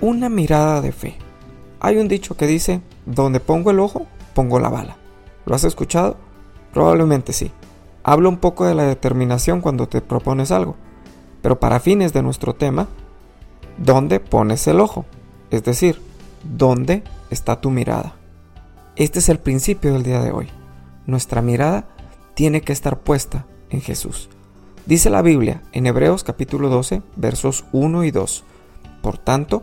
una mirada de fe. Hay un dicho que dice, donde pongo el ojo, pongo la bala. ¿Lo has escuchado? Probablemente sí. Hablo un poco de la determinación cuando te propones algo, pero para fines de nuestro tema, ¿dónde pones el ojo? Es decir, ¿dónde está tu mirada? Este es el principio del día de hoy. Nuestra mirada tiene que estar puesta en Jesús. Dice la Biblia en Hebreos capítulo 12, versos 1 y 2. Por tanto,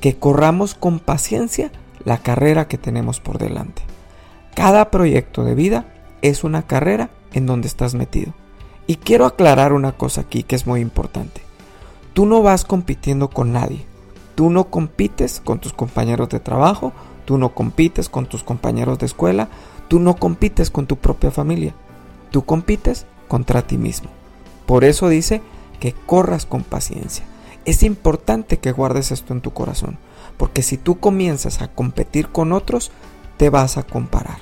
que corramos con paciencia la carrera que tenemos por delante. Cada proyecto de vida es una carrera en donde estás metido. Y quiero aclarar una cosa aquí que es muy importante. Tú no vas compitiendo con nadie. Tú no compites con tus compañeros de trabajo, tú no compites con tus compañeros de escuela, tú no compites con tu propia familia. Tú compites contra ti mismo. Por eso dice que corras con paciencia. Es importante que guardes esto en tu corazón, porque si tú comienzas a competir con otros, te vas a comparar.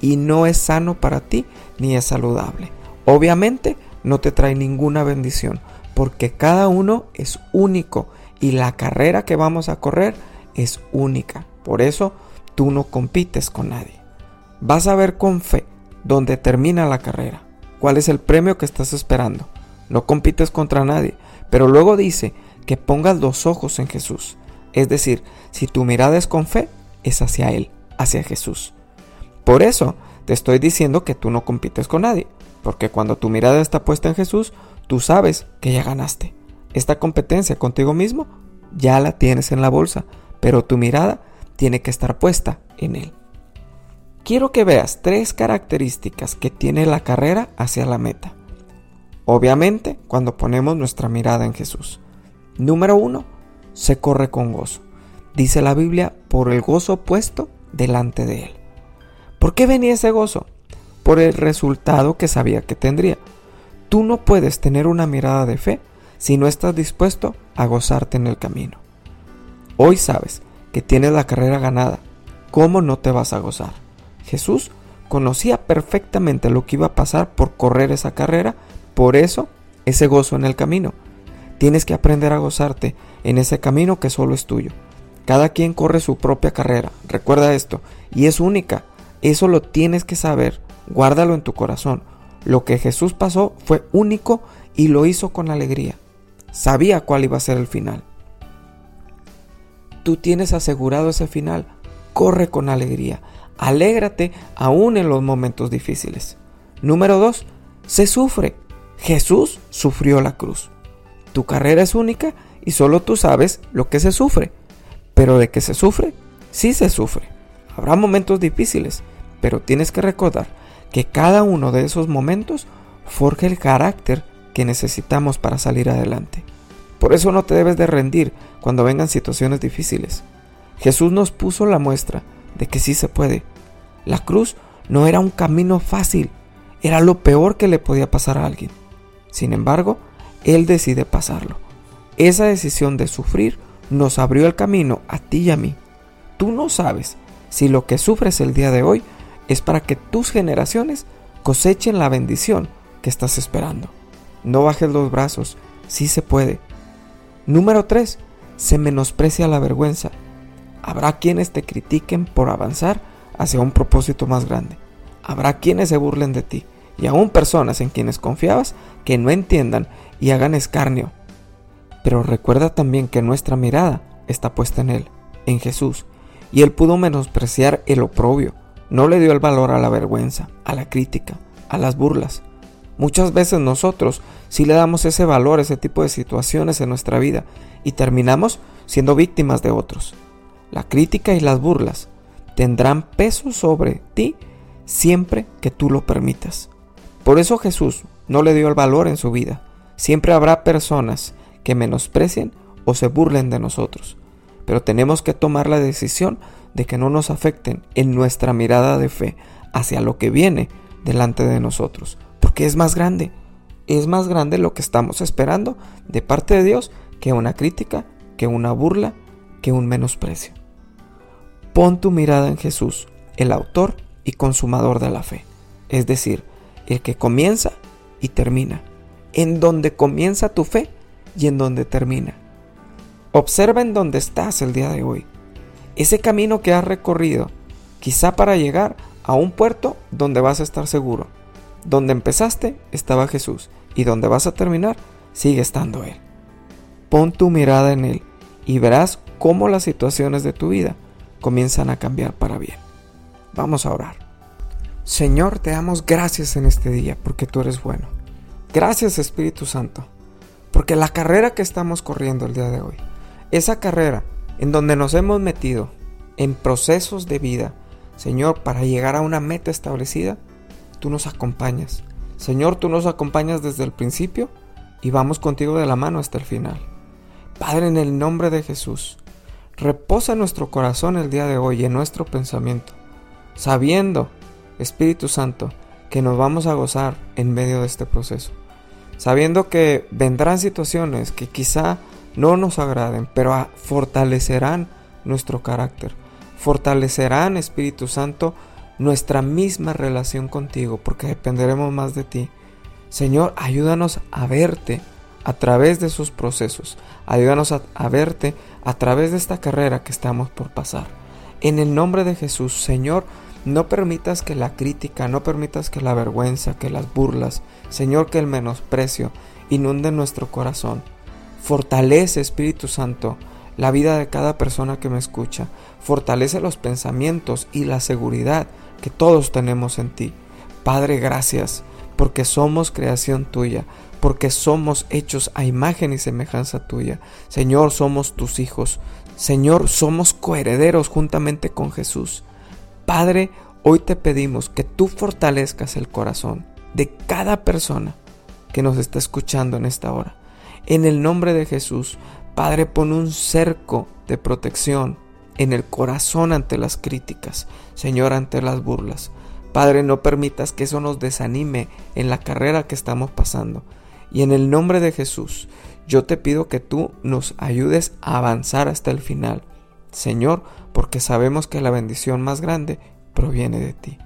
Y no es sano para ti ni es saludable. Obviamente no te trae ninguna bendición, porque cada uno es único y la carrera que vamos a correr es única. Por eso tú no compites con nadie. Vas a ver con fe dónde termina la carrera, cuál es el premio que estás esperando. No compites contra nadie, pero luego dice que pongas los ojos en Jesús. Es decir, si tu mirada es con fe, es hacia Él, hacia Jesús. Por eso te estoy diciendo que tú no compites con nadie, porque cuando tu mirada está puesta en Jesús, tú sabes que ya ganaste. Esta competencia contigo mismo ya la tienes en la bolsa, pero tu mirada tiene que estar puesta en Él. Quiero que veas tres características que tiene la carrera hacia la meta. Obviamente, cuando ponemos nuestra mirada en Jesús. Número uno, se corre con gozo. Dice la Biblia, por el gozo puesto delante de Él. ¿Por qué venía ese gozo? Por el resultado que sabía que tendría. Tú no puedes tener una mirada de fe si no estás dispuesto a gozarte en el camino. Hoy sabes que tienes la carrera ganada. ¿Cómo no te vas a gozar? Jesús conocía perfectamente lo que iba a pasar por correr esa carrera, por eso ese gozo en el camino. Tienes que aprender a gozarte en ese camino que solo es tuyo. Cada quien corre su propia carrera, recuerda esto, y es única. Eso lo tienes que saber, guárdalo en tu corazón. Lo que Jesús pasó fue único y lo hizo con alegría. Sabía cuál iba a ser el final. Tú tienes asegurado ese final. Corre con alegría. Alégrate aún en los momentos difíciles. Número 2. Se sufre. Jesús sufrió la cruz. Tu carrera es única y solo tú sabes lo que se sufre. Pero de que se sufre, sí se sufre. Habrá momentos difíciles, pero tienes que recordar que cada uno de esos momentos forja el carácter que necesitamos para salir adelante. Por eso no te debes de rendir cuando vengan situaciones difíciles. Jesús nos puso la muestra de que sí se puede. La cruz no era un camino fácil, era lo peor que le podía pasar a alguien. Sin embargo, Él decide pasarlo. Esa decisión de sufrir nos abrió el camino a ti y a mí. Tú no sabes si lo que sufres el día de hoy es para que tus generaciones cosechen la bendición que estás esperando. No bajes los brazos, sí se puede. Número 3. Se menosprecia la vergüenza. Habrá quienes te critiquen por avanzar hacia un propósito más grande. Habrá quienes se burlen de ti y aún personas en quienes confiabas que no entiendan y hagan escarnio. Pero recuerda también que nuestra mirada está puesta en Él, en Jesús, y Él pudo menospreciar el oprobio, no le dio el valor a la vergüenza, a la crítica, a las burlas. Muchas veces nosotros sí le damos ese valor a ese tipo de situaciones en nuestra vida y terminamos siendo víctimas de otros. La crítica y las burlas tendrán peso sobre ti siempre que tú lo permitas. Por eso Jesús no le dio el valor en su vida. Siempre habrá personas que menosprecien o se burlen de nosotros. pero tenemos que tomar la decisión de que no nos afecten en nuestra mirada de fe hacia lo que viene delante de nosotros, porque es más grande, es más grande lo que estamos esperando de parte de Dios que una crítica, que una burla, que un menosprecio. Pon tu mirada en Jesús, el autor y consumador de la fe, es decir, el que comienza y termina, en donde comienza tu fe y en donde termina. Observa en dónde estás el día de hoy, ese camino que has recorrido, quizá para llegar a un puerto donde vas a estar seguro. Donde empezaste estaba Jesús y donde vas a terminar sigue estando Él. Pon tu mirada en Él y verás cómo las situaciones de tu vida comienzan a cambiar para bien. Vamos a orar. Señor, te damos gracias en este día porque tú eres bueno. Gracias Espíritu Santo, porque la carrera que estamos corriendo el día de hoy, esa carrera en donde nos hemos metido en procesos de vida, Señor, para llegar a una meta establecida, tú nos acompañas. Señor, tú nos acompañas desde el principio y vamos contigo de la mano hasta el final. Padre, en el nombre de Jesús, reposa nuestro corazón el día de hoy, en nuestro pensamiento, sabiendo, Espíritu Santo, que nos vamos a gozar en medio de este proceso. Sabiendo que vendrán situaciones que quizá no nos agraden, pero fortalecerán nuestro carácter, fortalecerán, Espíritu Santo, nuestra misma relación contigo, porque dependeremos más de ti. Señor, ayúdanos a verte a través de esos procesos, ayúdanos a, a verte a través de esta carrera que estamos por pasar. En el nombre de Jesús, Señor, no permitas que la crítica, no permitas que la vergüenza, que las burlas, Señor, que el menosprecio inunde nuestro corazón. Fortalece, Espíritu Santo, la vida de cada persona que me escucha. Fortalece los pensamientos y la seguridad que todos tenemos en ti. Padre, gracias, porque somos creación tuya, porque somos hechos a imagen y semejanza tuya. Señor, somos tus hijos. Señor, somos coherederos juntamente con Jesús. Padre, hoy te pedimos que tú fortalezcas el corazón de cada persona que nos está escuchando en esta hora. En el nombre de Jesús, Padre, pon un cerco de protección en el corazón ante las críticas, Señor, ante las burlas. Padre, no permitas que eso nos desanime en la carrera que estamos pasando. Y en el nombre de Jesús, yo te pido que tú nos ayudes a avanzar hasta el final, Señor, porque sabemos que la bendición más grande proviene de ti.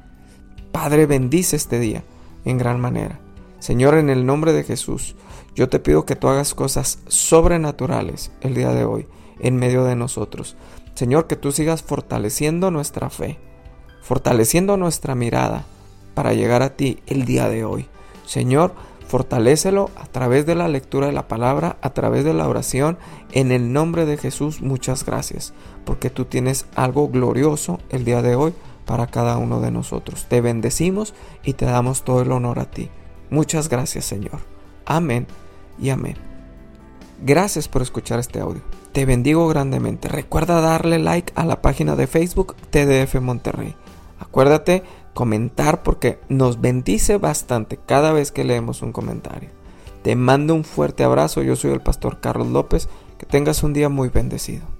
Padre, bendice este día en gran manera. Señor, en el nombre de Jesús, yo te pido que tú hagas cosas sobrenaturales el día de hoy en medio de nosotros. Señor, que tú sigas fortaleciendo nuestra fe, fortaleciendo nuestra mirada para llegar a ti el día de hoy. Señor, fortalécelo a través de la lectura de la palabra, a través de la oración. En el nombre de Jesús, muchas gracias, porque tú tienes algo glorioso el día de hoy para cada uno de nosotros. Te bendecimos y te damos todo el honor a ti. Muchas gracias, Señor. Amén y amén. Gracias por escuchar este audio. Te bendigo grandemente. Recuerda darle like a la página de Facebook TDF Monterrey. Acuérdate comentar porque nos bendice bastante cada vez que leemos un comentario. Te mando un fuerte abrazo. Yo soy el pastor Carlos López. Que tengas un día muy bendecido.